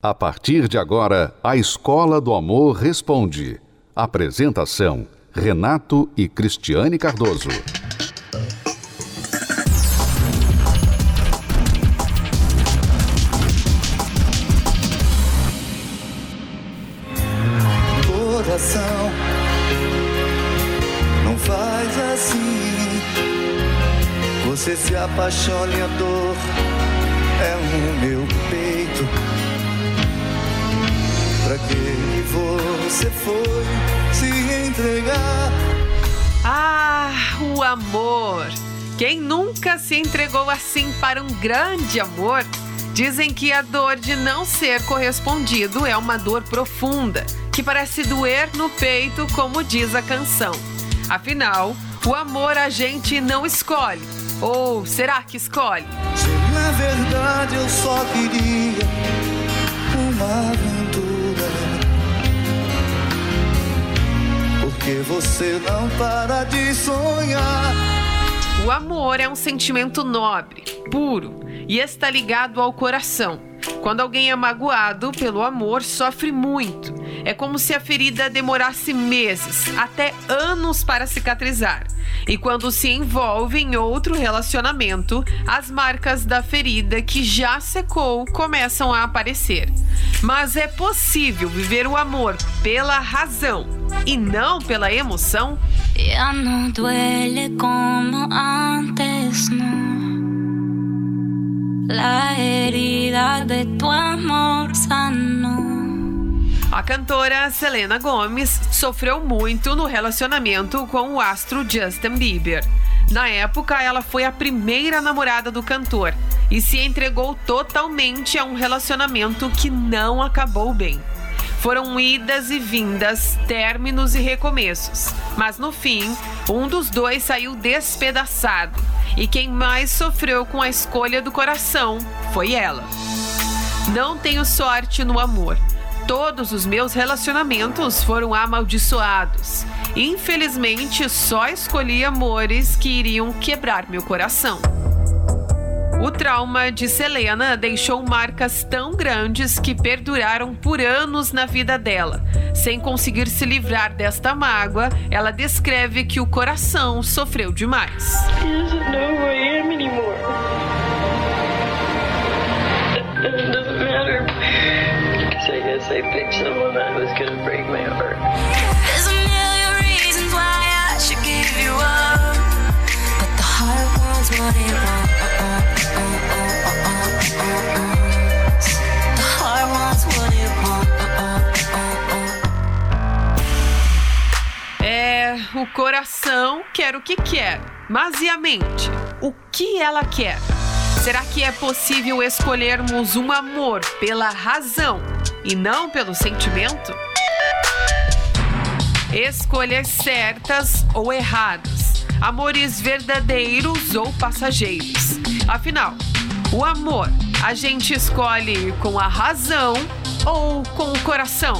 A partir de agora, a Escola do Amor Responde. Apresentação: Renato e Cristiane Cardoso. Coração, não faz assim. Você se apaixone, a dor é no meu peito Pra que você foi se entregar? Ah, o amor! Quem nunca se entregou assim para um grande amor? Dizem que a dor de não ser correspondido é uma dor profunda, que parece doer no peito, como diz a canção. Afinal, o amor a gente não escolhe. Ou será que escolhe? Se na verdade eu só queria uma aventura. Porque você não para de sonhar. O amor é um sentimento nobre, puro e está ligado ao coração. Quando alguém é magoado pelo amor, sofre muito. É como se a ferida demorasse meses, até anos para cicatrizar. E quando se envolve em outro relacionamento, as marcas da ferida que já secou começam a aparecer. Mas é possível viver o amor pela razão e não pela emoção? Já não duele como antes, não. La herida de tu amor. A cantora Selena Gomez sofreu muito no relacionamento com o astro Justin Bieber. Na época, ela foi a primeira namorada do cantor e se entregou totalmente a um relacionamento que não acabou bem. Foram idas e vindas, términos e recomeços, mas no fim, um dos dois saiu despedaçado e quem mais sofreu com a escolha do coração foi ela. Não tenho sorte no amor todos os meus relacionamentos foram amaldiçoados. Infelizmente, só escolhi amores que iriam quebrar meu coração. O trauma de Selena deixou marcas tão grandes que perduraram por anos na vida dela. Sem conseguir se livrar desta mágoa, ela descreve que o coração sofreu demais. I picked someone that was gonna break my heart. There's a million reasons why I should give you up, but the heart wants what it wants. The heart wants what it wants. É, o coração quer o que quer, mas e a mente? O que ela quer? Será que é possível escolhermos um amor pela razão e não pelo sentimento? Escolhas certas ou erradas, amores verdadeiros ou passageiros. Afinal, o amor a gente escolhe com a razão ou com o coração?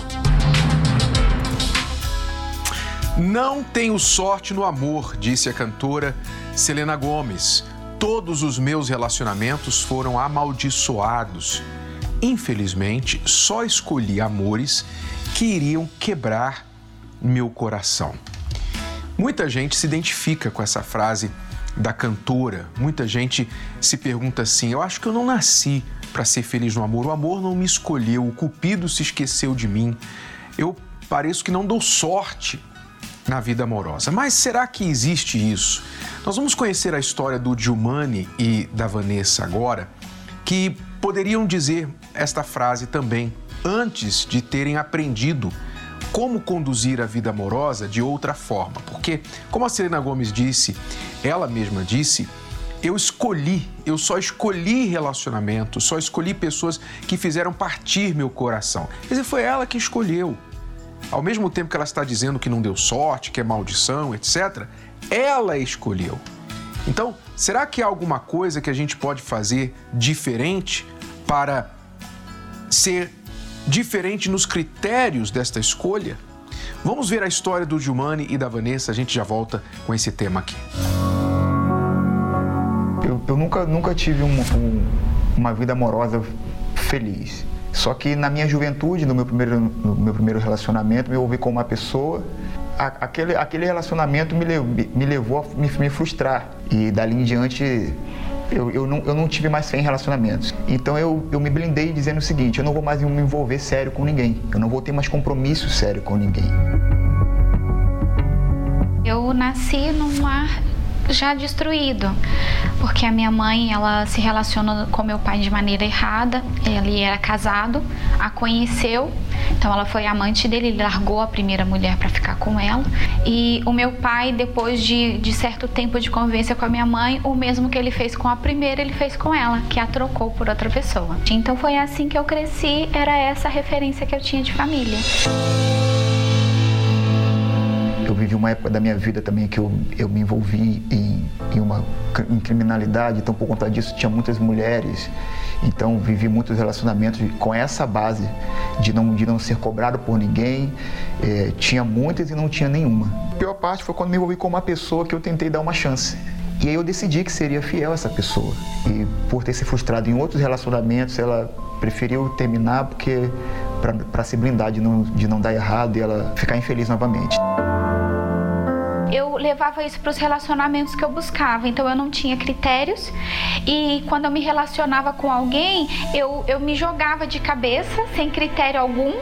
Não tenho sorte no amor, disse a cantora Selena Gomes. Todos os meus relacionamentos foram amaldiçoados. Infelizmente, só escolhi amores que iriam quebrar meu coração. Muita gente se identifica com essa frase da cantora. Muita gente se pergunta assim: eu acho que eu não nasci para ser feliz no amor. O amor não me escolheu, o cupido se esqueceu de mim. Eu pareço que não dou sorte na vida amorosa. Mas será que existe isso? Nós vamos conhecer a história do Gilmani e da Vanessa agora, que poderiam dizer esta frase também antes de terem aprendido como conduzir a vida amorosa de outra forma. Porque, como a Selena Gomes disse, ela mesma disse, eu escolhi, eu só escolhi relacionamentos, só escolhi pessoas que fizeram partir meu coração. Quer dizer, foi ela que escolheu. Ao mesmo tempo que ela está dizendo que não deu sorte, que é maldição, etc., ela escolheu. Então, será que há alguma coisa que a gente pode fazer diferente para ser diferente nos critérios desta escolha? Vamos ver a história do Gilmani e da Vanessa, a gente já volta com esse tema aqui. Eu, eu nunca, nunca tive um, um, uma vida amorosa feliz. Só que na minha juventude, no meu primeiro, no meu primeiro relacionamento, me envolvi com uma pessoa. A, aquele, aquele relacionamento me, me levou a me, me frustrar. E dali em diante eu, eu, não, eu não tive mais fé em relacionamentos. Então eu, eu me blindei dizendo o seguinte: eu não vou mais me envolver sério com ninguém. Eu não vou ter mais compromisso sério com ninguém. Eu nasci num lar já destruído, porque a minha mãe ela se relaciona com meu pai de maneira errada. Ele era casado, a conheceu, então ela foi amante dele, ele largou a primeira mulher para ficar com ela. E o meu pai, depois de, de certo tempo de convivência com a minha mãe, o mesmo que ele fez com a primeira, ele fez com ela, que a trocou por outra pessoa. Então foi assim que eu cresci, era essa a referência que eu tinha de família eu vivi uma época da minha vida também que eu, eu me envolvi em, em uma em criminalidade, então por conta disso tinha muitas mulheres, então vivi muitos relacionamentos com essa base de não, de não ser cobrado por ninguém, é, tinha muitas e não tinha nenhuma. A pior parte foi quando me envolvi com uma pessoa que eu tentei dar uma chance. E aí eu decidi que seria fiel a essa pessoa. E por ter se frustrado em outros relacionamentos, ela preferiu terminar porque para se blindar de não, de não dar errado e ela ficar infeliz novamente eu levava isso para os relacionamentos que eu buscava. Então eu não tinha critérios e quando eu me relacionava com alguém, eu, eu me jogava de cabeça, sem critério algum,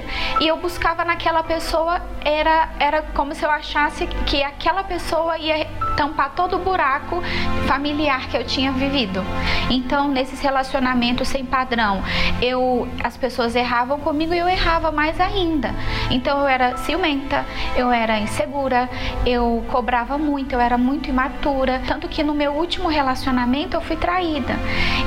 e eu buscava naquela pessoa, era, era como se eu achasse que aquela pessoa ia tampar todo o buraco familiar que eu tinha vivido. Então, nesses relacionamentos sem padrão, eu as pessoas erravam comigo e eu errava mais ainda. Então, eu era ciumenta, eu era insegura, eu cobrava muito, eu era muito imatura, tanto que no meu último relacionamento eu fui traída.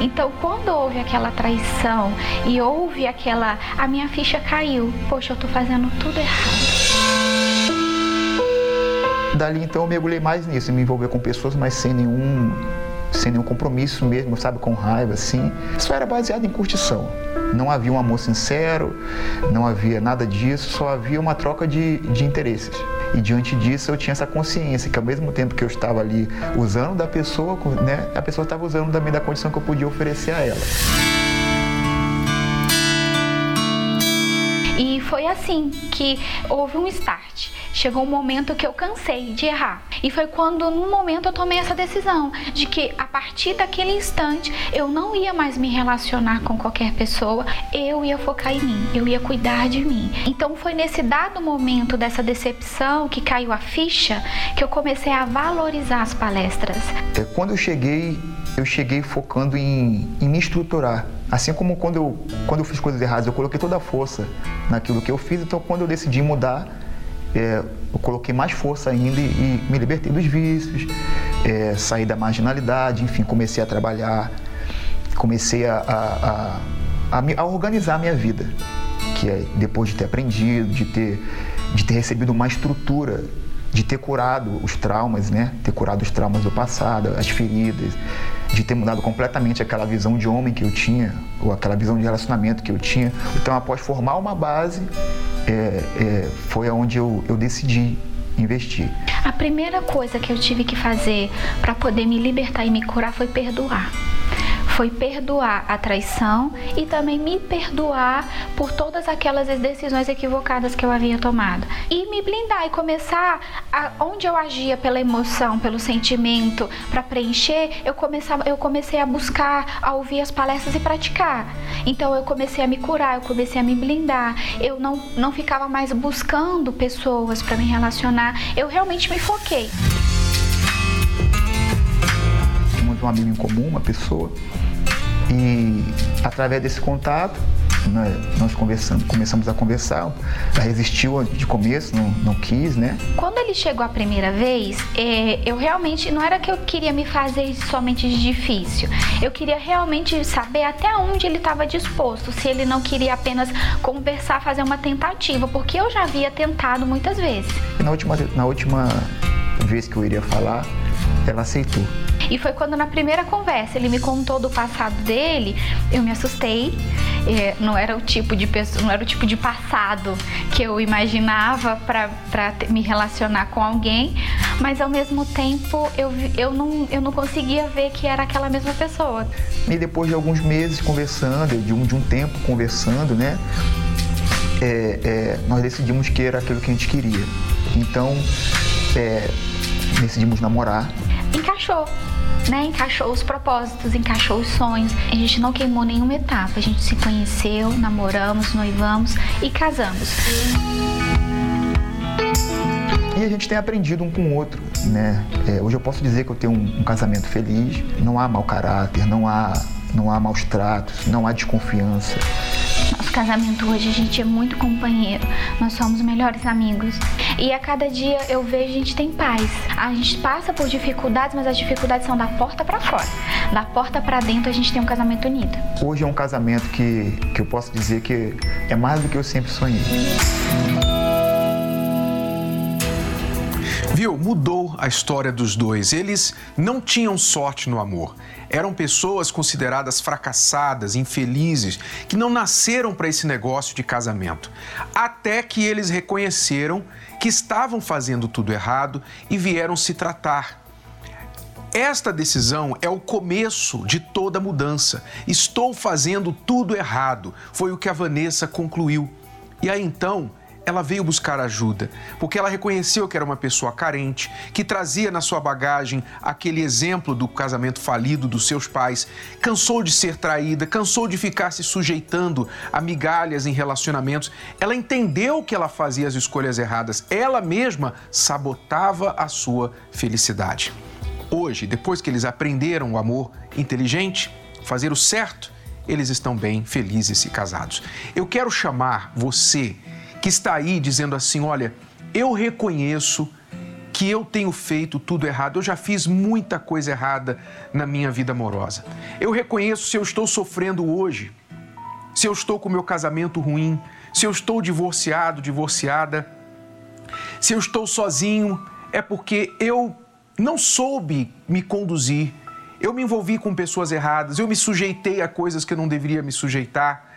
Então, quando houve aquela traição e houve aquela a minha ficha caiu. Poxa, eu tô fazendo tudo errado. Dali então eu mergulhei mais nisso, me envolver com pessoas, mas sem nenhum, sem nenhum compromisso mesmo, sabe, com raiva, assim. Isso era baseado em curtição. Não havia um amor sincero, não havia nada disso, só havia uma troca de, de interesses. E diante disso eu tinha essa consciência que ao mesmo tempo que eu estava ali usando da pessoa, né, a pessoa estava usando também da condição que eu podia oferecer a ela. E foi assim que houve um start chegou um momento que eu cansei de errar. E foi quando, num momento, eu tomei essa decisão de que a partir daquele instante eu não ia mais me relacionar com qualquer pessoa, eu ia focar em mim, eu ia cuidar de mim. Então foi nesse dado momento dessa decepção que caiu a ficha que eu comecei a valorizar as palestras. É, quando eu cheguei, eu cheguei focando em, em me estruturar. Assim como quando eu, quando eu fiz coisas erradas, eu coloquei toda a força naquilo que eu fiz, então quando eu decidi mudar, é, eu coloquei mais força ainda e, e me libertei dos vícios, é, saí da marginalidade, enfim, comecei a trabalhar, comecei a, a, a, a, organizar a minha vida, que é depois de ter aprendido, de ter, de ter recebido uma estrutura, de ter curado os traumas, né? Ter curado os traumas do passado, as feridas, de ter mudado completamente aquela visão de homem que eu tinha, ou aquela visão de relacionamento que eu tinha. Então, após formar uma base, é, é, foi onde eu, eu decidi investir. A primeira coisa que eu tive que fazer para poder me libertar e me curar foi perdoar foi perdoar a traição e também me perdoar por todas aquelas decisões equivocadas que eu havia tomado. E me blindar e começar a, onde eu agia pela emoção, pelo sentimento, para preencher, eu, começava, eu comecei a buscar, a ouvir as palestras e praticar. Então eu comecei a me curar, eu comecei a me blindar. Eu não, não ficava mais buscando pessoas para me relacionar. Eu realmente me foquei. Um amigo em comum, uma pessoa e através desse contato, né, nós conversamos, começamos a conversar. Ela resistiu de começo, não, não quis, né? Quando ele chegou a primeira vez, é, eu realmente não era que eu queria me fazer somente de difícil. Eu queria realmente saber até onde ele estava disposto, se ele não queria apenas conversar, fazer uma tentativa, porque eu já havia tentado muitas vezes. Na última, na última vez que eu iria falar, ela aceitou. E foi quando na primeira conversa ele me contou do passado dele, eu me assustei. É, não era o tipo de pessoa, não era o tipo de passado que eu imaginava para me relacionar com alguém, mas ao mesmo tempo eu, eu, não, eu não conseguia ver que era aquela mesma pessoa. E depois de alguns meses conversando, de um, de um tempo conversando, né? É, é, nós decidimos que era aquilo que a gente queria. Então, é, decidimos namorar. Encaixou. Né, encaixou os propósitos, encaixou os sonhos. A gente não queimou nenhuma etapa. A gente se conheceu, namoramos, noivamos e casamos. E a gente tem aprendido um com o outro, né? É, hoje eu posso dizer que eu tenho um, um casamento feliz. Não há mau caráter, não há, não há maus tratos, não há desconfiança. Nosso casamento hoje, a gente é muito companheiro. Nós somos melhores amigos. E a cada dia eu vejo a gente tem paz. A gente passa por dificuldades, mas as dificuldades são da porta para fora. Da porta para dentro a gente tem um casamento unido. Hoje é um casamento que, que eu posso dizer que é mais do que eu sempre sonhei. Viu? Mudou a história dos dois. Eles não tinham sorte no amor. Eram pessoas consideradas fracassadas, infelizes, que não nasceram para esse negócio de casamento. Até que eles reconheceram que estavam fazendo tudo errado e vieram se tratar. Esta decisão é o começo de toda mudança. Estou fazendo tudo errado, foi o que a Vanessa concluiu. E aí então ela veio buscar ajuda, porque ela reconheceu que era uma pessoa carente, que trazia na sua bagagem aquele exemplo do casamento falido dos seus pais, cansou de ser traída, cansou de ficar se sujeitando a migalhas em relacionamentos. Ela entendeu que ela fazia as escolhas erradas, ela mesma sabotava a sua felicidade. Hoje, depois que eles aprenderam o amor inteligente, fazer o certo, eles estão bem, felizes e casados. Eu quero chamar você que está aí dizendo assim: olha, eu reconheço que eu tenho feito tudo errado, eu já fiz muita coisa errada na minha vida amorosa. Eu reconheço se eu estou sofrendo hoje, se eu estou com meu casamento ruim, se eu estou divorciado, divorciada, se eu estou sozinho, é porque eu não soube me conduzir, eu me envolvi com pessoas erradas, eu me sujeitei a coisas que eu não deveria me sujeitar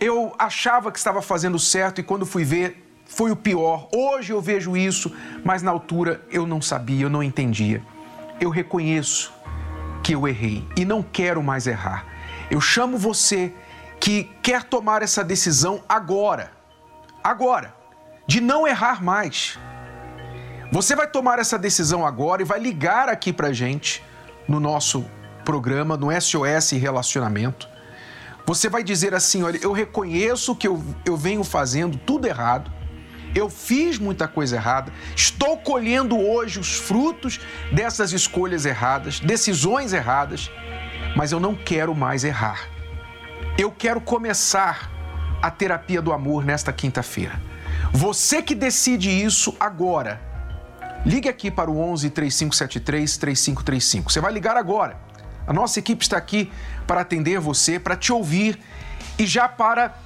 eu achava que estava fazendo certo e quando fui ver, foi o pior. Hoje eu vejo isso, mas na altura eu não sabia, eu não entendia. Eu reconheço que eu errei e não quero mais errar. Eu chamo você que quer tomar essa decisão agora, agora, de não errar mais. Você vai tomar essa decisão agora e vai ligar aqui pra gente no nosso programa, no SOS Relacionamento. Você vai dizer assim: olha, eu reconheço que eu, eu venho fazendo tudo errado, eu fiz muita coisa errada, estou colhendo hoje os frutos dessas escolhas erradas, decisões erradas, mas eu não quero mais errar. Eu quero começar a terapia do amor nesta quinta-feira. Você que decide isso agora. Ligue aqui para o 11 3573 3535. Você vai ligar agora. A nossa equipe está aqui para atender você, para te ouvir e já para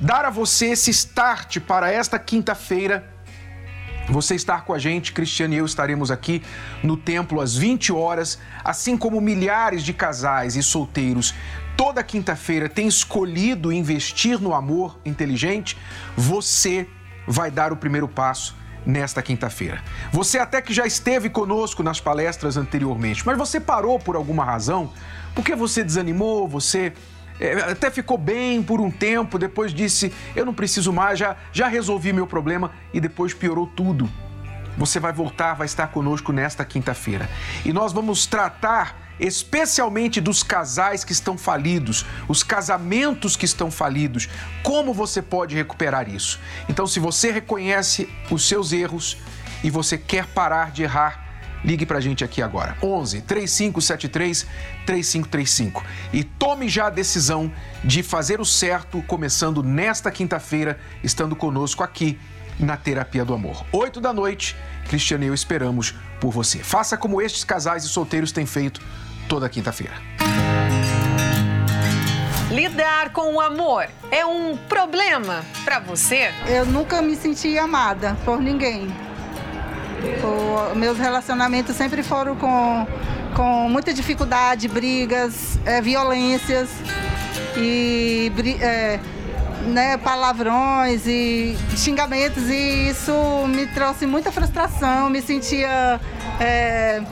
dar a você esse start para esta quinta-feira. Você estar com a gente, Cristiano e eu estaremos aqui no templo às 20 horas, assim como milhares de casais e solteiros toda quinta-feira têm escolhido investir no amor inteligente. Você vai dar o primeiro passo nesta quinta-feira. Você até que já esteve conosco nas palestras anteriormente, mas você parou por alguma razão? Porque você desanimou, você é, até ficou bem por um tempo, depois disse: Eu não preciso mais, já, já resolvi meu problema e depois piorou tudo. Você vai voltar, vai estar conosco nesta quinta-feira. E nós vamos tratar especialmente dos casais que estão falidos, os casamentos que estão falidos. Como você pode recuperar isso? Então, se você reconhece os seus erros e você quer parar de errar, ligue para a gente aqui agora. 11 3573 3535 e tome já a decisão de fazer o certo começando nesta quinta-feira, estando conosco aqui na Terapia do Amor. 8 da noite, Cristiano e eu esperamos por você. Faça como estes casais e solteiros têm feito toda quinta-feira. Lidar com o amor é um problema para você? Eu nunca me senti amada por ninguém. O, meus relacionamentos sempre foram com, com muita dificuldade, brigas, é, violências e é, né, palavrões e xingamentos e isso me trouxe muita frustração, me sentia é,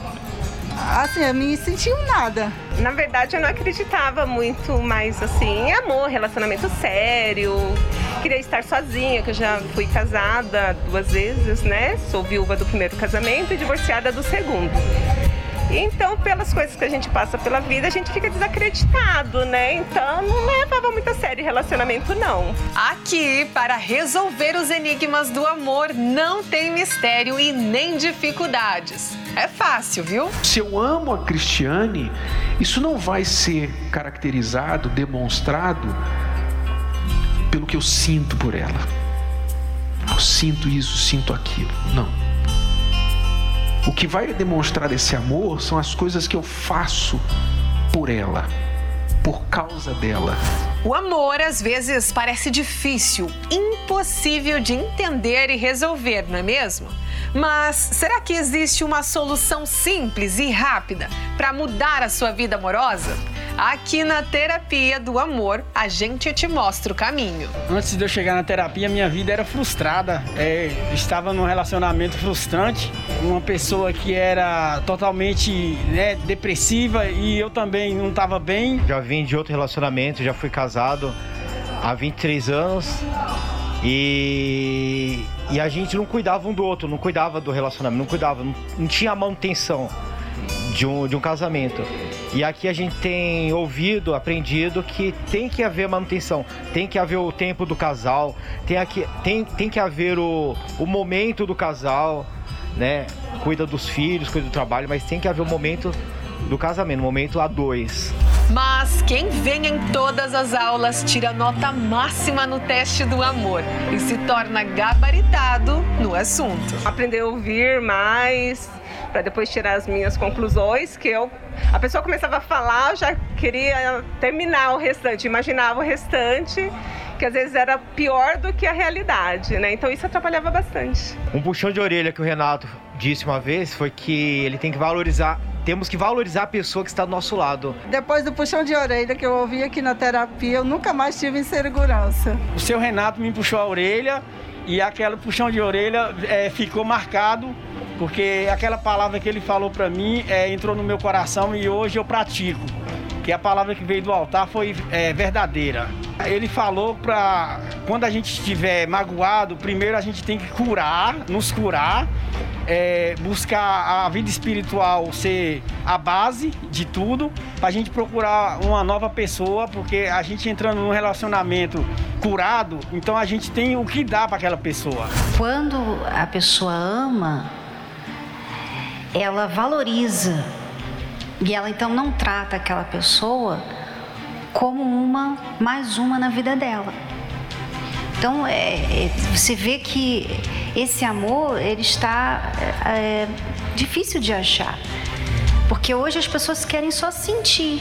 assim, eu me senti um nada. Na verdade, eu não acreditava muito mais assim em amor, relacionamento sério. Queria estar sozinha, que eu já fui casada duas vezes, né? Sou viúva do primeiro casamento e divorciada do segundo. Então, pelas coisas que a gente passa pela vida, a gente fica desacreditado, né? Então, não levava muito a sério relacionamento, não. Aqui, para resolver os enigmas do amor, não tem mistério e nem dificuldades. É fácil, viu? Se eu amo a Cristiane, isso não vai ser caracterizado, demonstrado pelo que eu sinto por ela. Eu sinto isso, sinto aquilo. Não. O que vai demonstrar esse amor são as coisas que eu faço por ela, por causa dela. O amor às vezes parece difícil, impossível de entender e resolver, não é mesmo? Mas será que existe uma solução simples e rápida para mudar a sua vida amorosa? Aqui na Terapia do Amor, a gente te mostra o caminho. Antes de eu chegar na terapia, minha vida era frustrada. É, estava num relacionamento frustrante, uma pessoa que era totalmente né, depressiva e eu também não estava bem. Já vim de outro relacionamento, já fui casado há 23 anos e, e a gente não cuidava um do outro, não cuidava do relacionamento, não cuidava, não, não tinha manutenção de um, de um casamento. E aqui a gente tem ouvido, aprendido que tem que haver manutenção, tem que haver o tempo do casal, tem, aqui, tem, tem que haver o, o momento do casal, né? Cuida dos filhos, cuida do trabalho, mas tem que haver o momento do casamento, o momento a dois. Mas quem vem em todas as aulas tira nota máxima no teste do amor e se torna gabaritado no assunto. Aprender a ouvir mais, para depois tirar as minhas conclusões, que eu a pessoa começava a falar, eu já queria terminar o restante, imaginava o restante, que às vezes era pior do que a realidade, né? Então isso atrapalhava bastante. Um puxão de orelha que o Renato disse uma vez foi que ele tem que valorizar temos que valorizar a pessoa que está do nosso lado. Depois do puxão de orelha que eu ouvi aqui na terapia, eu nunca mais tive insegurança. O seu Renato me puxou a orelha e aquele puxão de orelha é, ficou marcado porque aquela palavra que ele falou para mim é, entrou no meu coração e hoje eu pratico. Que a palavra que veio do altar foi é, verdadeira. Ele falou para quando a gente estiver magoado, primeiro a gente tem que curar, nos curar, é, buscar a vida espiritual ser a base de tudo, para a gente procurar uma nova pessoa, porque a gente entrando num relacionamento curado, então a gente tem o que dar para aquela pessoa. Quando a pessoa ama, ela valoriza e ela então não trata aquela pessoa como uma mais uma na vida dela. Então é, é, você vê que esse amor ele está é, difícil de achar, porque hoje as pessoas querem só sentir.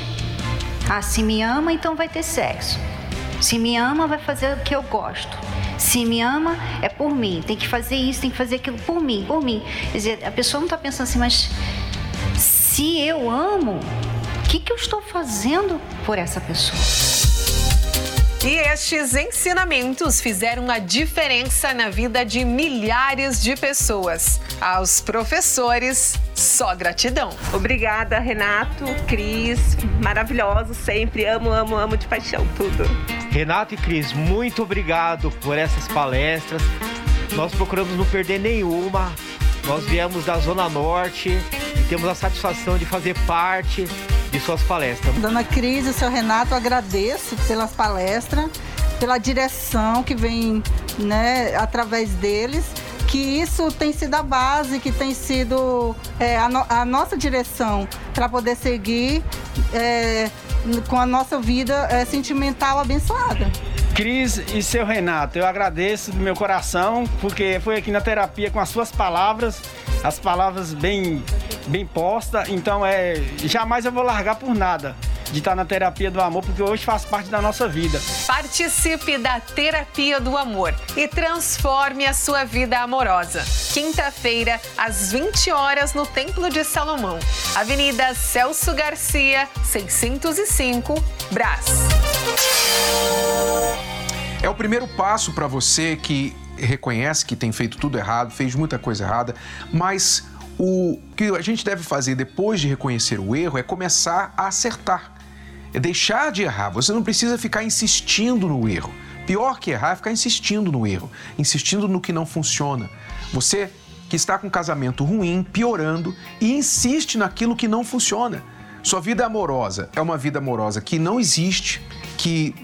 Ah, se me ama, então vai ter sexo. Se me ama, vai fazer o que eu gosto. Se me ama, é por mim. Tem que fazer isso, tem que fazer aquilo por mim, por mim. Quer dizer, a pessoa não está pensando assim, mas se eu amo, o que, que eu estou fazendo por essa pessoa? E estes ensinamentos fizeram a diferença na vida de milhares de pessoas. Aos professores, só gratidão. Obrigada, Renato, Cris, maravilhoso sempre. Amo, amo, amo de paixão tudo. Renato e Cris, muito obrigado por essas palestras. Nós procuramos não perder nenhuma. Nós viemos da Zona Norte e temos a satisfação de fazer parte de suas palestras. Dona Cris e o seu Renato, agradeço pelas palestras, pela direção que vem né, através deles que isso tem sido a base, que tem sido é, a, no, a, nossa direção para poder seguir é, com a nossa vida é, sentimental abençoada. Cris e seu Renato, eu agradeço do meu coração, porque foi aqui na terapia com as suas palavras, as palavras bem, bem postas, então é jamais eu vou largar por nada. De estar na terapia do amor, porque hoje faz parte da nossa vida. Participe da terapia do amor e transforme a sua vida amorosa. Quinta-feira, às 20 horas, no Templo de Salomão, Avenida Celso Garcia, 605, Brás. É o primeiro passo para você que reconhece que tem feito tudo errado, fez muita coisa errada, mas o que a gente deve fazer depois de reconhecer o erro é começar a acertar. É deixar de errar. Você não precisa ficar insistindo no erro. Pior que errar é ficar insistindo no erro, insistindo no que não funciona. Você que está com um casamento ruim, piorando e insiste naquilo que não funciona. Sua vida amorosa é uma vida amorosa que não existe, que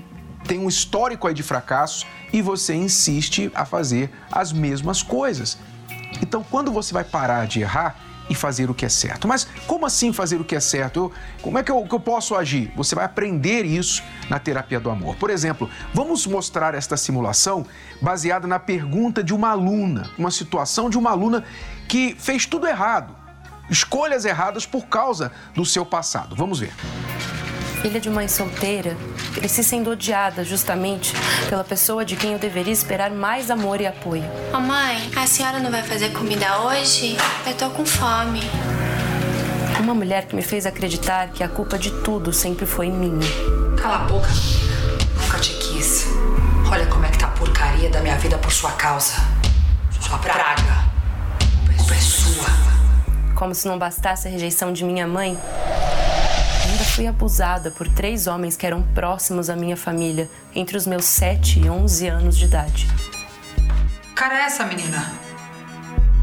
tem um histórico aí de fracasso e você insiste a fazer as mesmas coisas. Então, quando você vai parar de errar e fazer o que é certo? Mas como assim fazer o que é certo? Eu, como é que eu, que eu posso agir? Você vai aprender isso na terapia do amor. Por exemplo, vamos mostrar esta simulação baseada na pergunta de uma aluna, uma situação de uma aluna que fez tudo errado, escolhas erradas por causa do seu passado. Vamos ver filha de mãe solteira, cresci sendo odiada justamente pela pessoa de quem eu deveria esperar mais amor e apoio. Mamãe, a senhora não vai fazer comida hoje? Eu tô com fome. Uma mulher que me fez acreditar que a culpa de tudo sempre foi minha. Cala a boca. Nunca te quis. Olha como é que tá a porcaria da minha vida por sua causa. Sua praga. A culpa é sua. Como se não bastasse a rejeição de minha mãe, fui abusada por três homens que eram próximos à minha família entre os meus 7 e 11 anos de idade. Cara, é essa menina?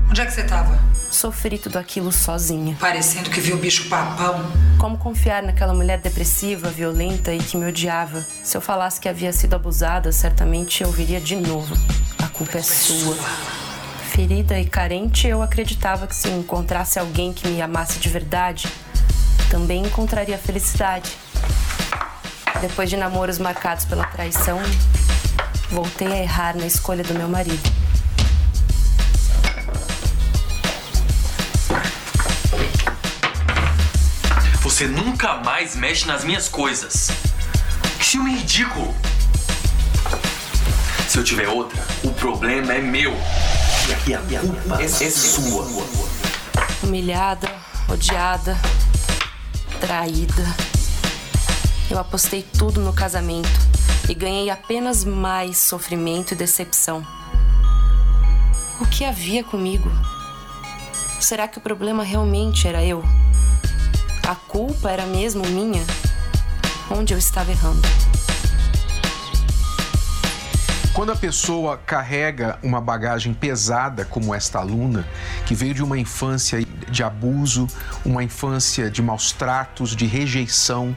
Onde é que você tava? Sofri tudo aquilo sozinha. Parecendo que viu o bicho papão. Como confiar naquela mulher depressiva, violenta e que me odiava? Se eu falasse que havia sido abusada, certamente eu ouviria de novo. A culpa é sua. Ferida e carente, eu acreditava que se encontrasse alguém que me amasse de verdade, também encontraria felicidade. Depois de namoros marcados pela traição, voltei a errar na escolha do meu marido. Você nunca mais mexe nas minhas coisas. Que ciúme ridículo! Se eu tiver outra, o problema é meu. E a culpa é sua. Humilhada, odiada, traída. Eu apostei tudo no casamento e ganhei apenas mais sofrimento e decepção. O que havia comigo? Será que o problema realmente era eu? A culpa era mesmo minha? Onde eu estava errando? Quando a pessoa carrega uma bagagem pesada como esta aluna, que veio de uma infância de abuso, uma infância de maus tratos, de rejeição,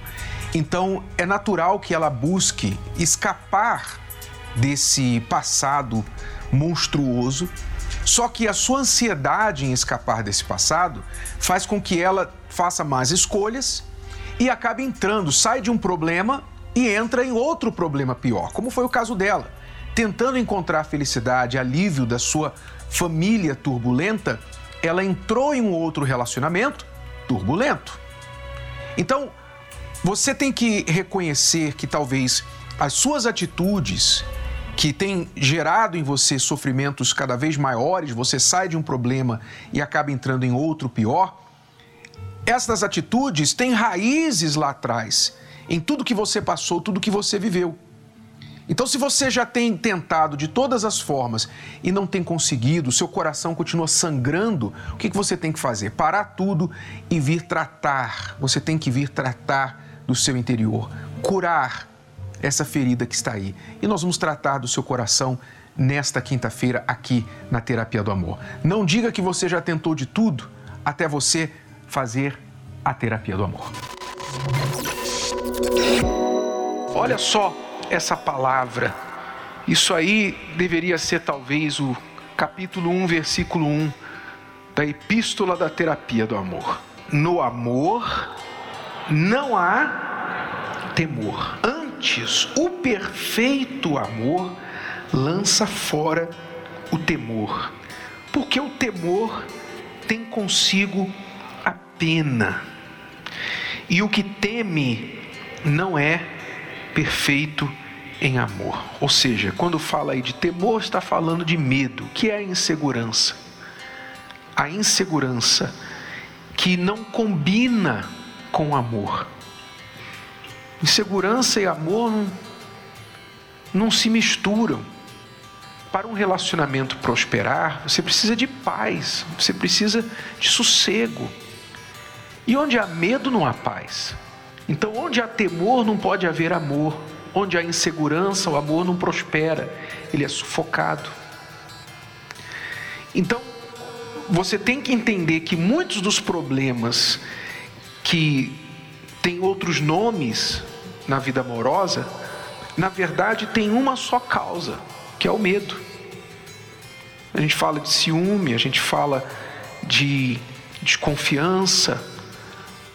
então é natural que ela busque escapar desse passado monstruoso. Só que a sua ansiedade em escapar desse passado faz com que ela faça mais escolhas e acabe entrando, sai de um problema e entra em outro problema pior, como foi o caso dela tentando encontrar felicidade, alívio da sua família turbulenta, ela entrou em um outro relacionamento turbulento. Então, você tem que reconhecer que talvez as suas atitudes que têm gerado em você sofrimentos cada vez maiores, você sai de um problema e acaba entrando em outro pior. Essas atitudes têm raízes lá atrás, em tudo que você passou, tudo que você viveu. Então, se você já tem tentado de todas as formas e não tem conseguido, seu coração continua sangrando, o que você tem que fazer? Parar tudo e vir tratar. Você tem que vir tratar do seu interior, curar essa ferida que está aí. E nós vamos tratar do seu coração nesta quinta-feira aqui na Terapia do Amor. Não diga que você já tentou de tudo até você fazer a terapia do amor. Olha só essa palavra. Isso aí deveria ser talvez o capítulo 1, versículo 1 da Epístola da Terapia do Amor. No amor não há temor. Antes, o perfeito amor lança fora o temor, porque o temor tem consigo a pena. E o que teme não é perfeito em amor. Ou seja, quando fala aí de temor, está falando de medo, que é a insegurança. A insegurança que não combina com amor. Insegurança e amor não, não se misturam. Para um relacionamento prosperar, você precisa de paz, você precisa de sossego. E onde há medo, não há paz. Então, onde há temor, não pode haver amor. Onde há insegurança, o amor não prospera, ele é sufocado. Então, você tem que entender que muitos dos problemas que têm outros nomes na vida amorosa, na verdade tem uma só causa, que é o medo. A gente fala de ciúme, a gente fala de desconfiança,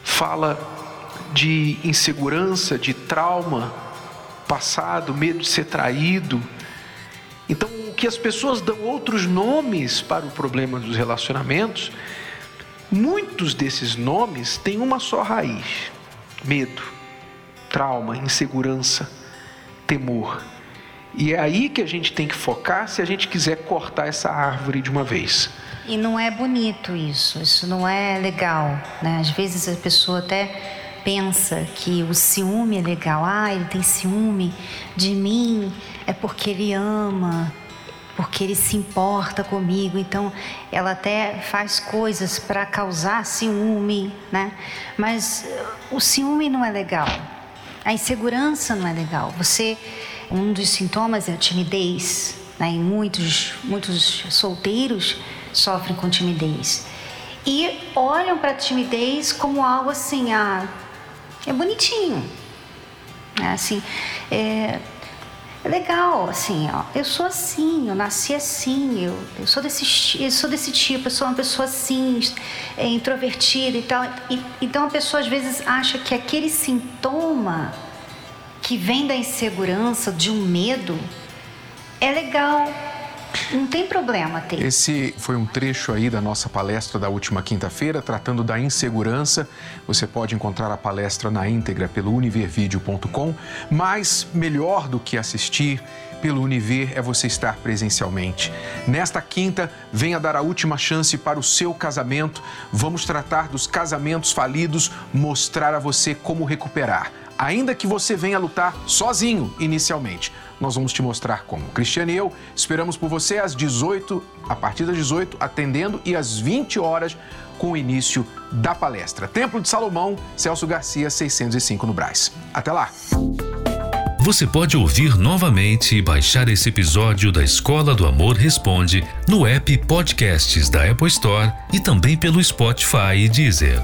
fala de insegurança, de trauma passado, medo de ser traído. Então, o que as pessoas dão outros nomes para o problema dos relacionamentos, muitos desses nomes têm uma só raiz: medo, trauma, insegurança, temor. E é aí que a gente tem que focar se a gente quiser cortar essa árvore de uma vez. E não é bonito isso, isso não é legal, né? Às vezes a pessoa até pensa que o ciúme é legal, ah, ele tem ciúme de mim, é porque ele ama, porque ele se importa comigo. Então, ela até faz coisas para causar ciúme, né? Mas o ciúme não é legal. A insegurança não é legal. Você, um dos sintomas é a timidez, né? E muitos, muitos solteiros sofrem com timidez e olham para a timidez como algo assim, ah, é bonitinho. É assim, é, é, legal, assim, ó. Eu sou assim, eu nasci assim, eu, eu, sou, desse, eu sou desse tipo, eu sou uma pessoa assim, é, introvertida e tal. E, então a pessoa às vezes acha que aquele sintoma que vem da insegurança, de um medo, é legal, não tem problema ter. Esse foi um trecho aí da nossa palestra da última quinta-feira, tratando da insegurança. Você pode encontrar a palestra na íntegra pelo univervideo.com, mas melhor do que assistir pelo Univer é você estar presencialmente. Nesta quinta, venha dar a última chance para o seu casamento. Vamos tratar dos casamentos falidos, mostrar a você como recuperar ainda que você venha lutar sozinho inicialmente. Nós vamos te mostrar como. Cristiane e eu esperamos por você às 18, a partir das 18, atendendo e às 20 horas com o início da palestra. Templo de Salomão, Celso Garcia, 605 no Braz. Até lá. Você pode ouvir novamente e baixar esse episódio da Escola do Amor Responde no app Podcasts da Apple Store e também pelo Spotify e Deezer.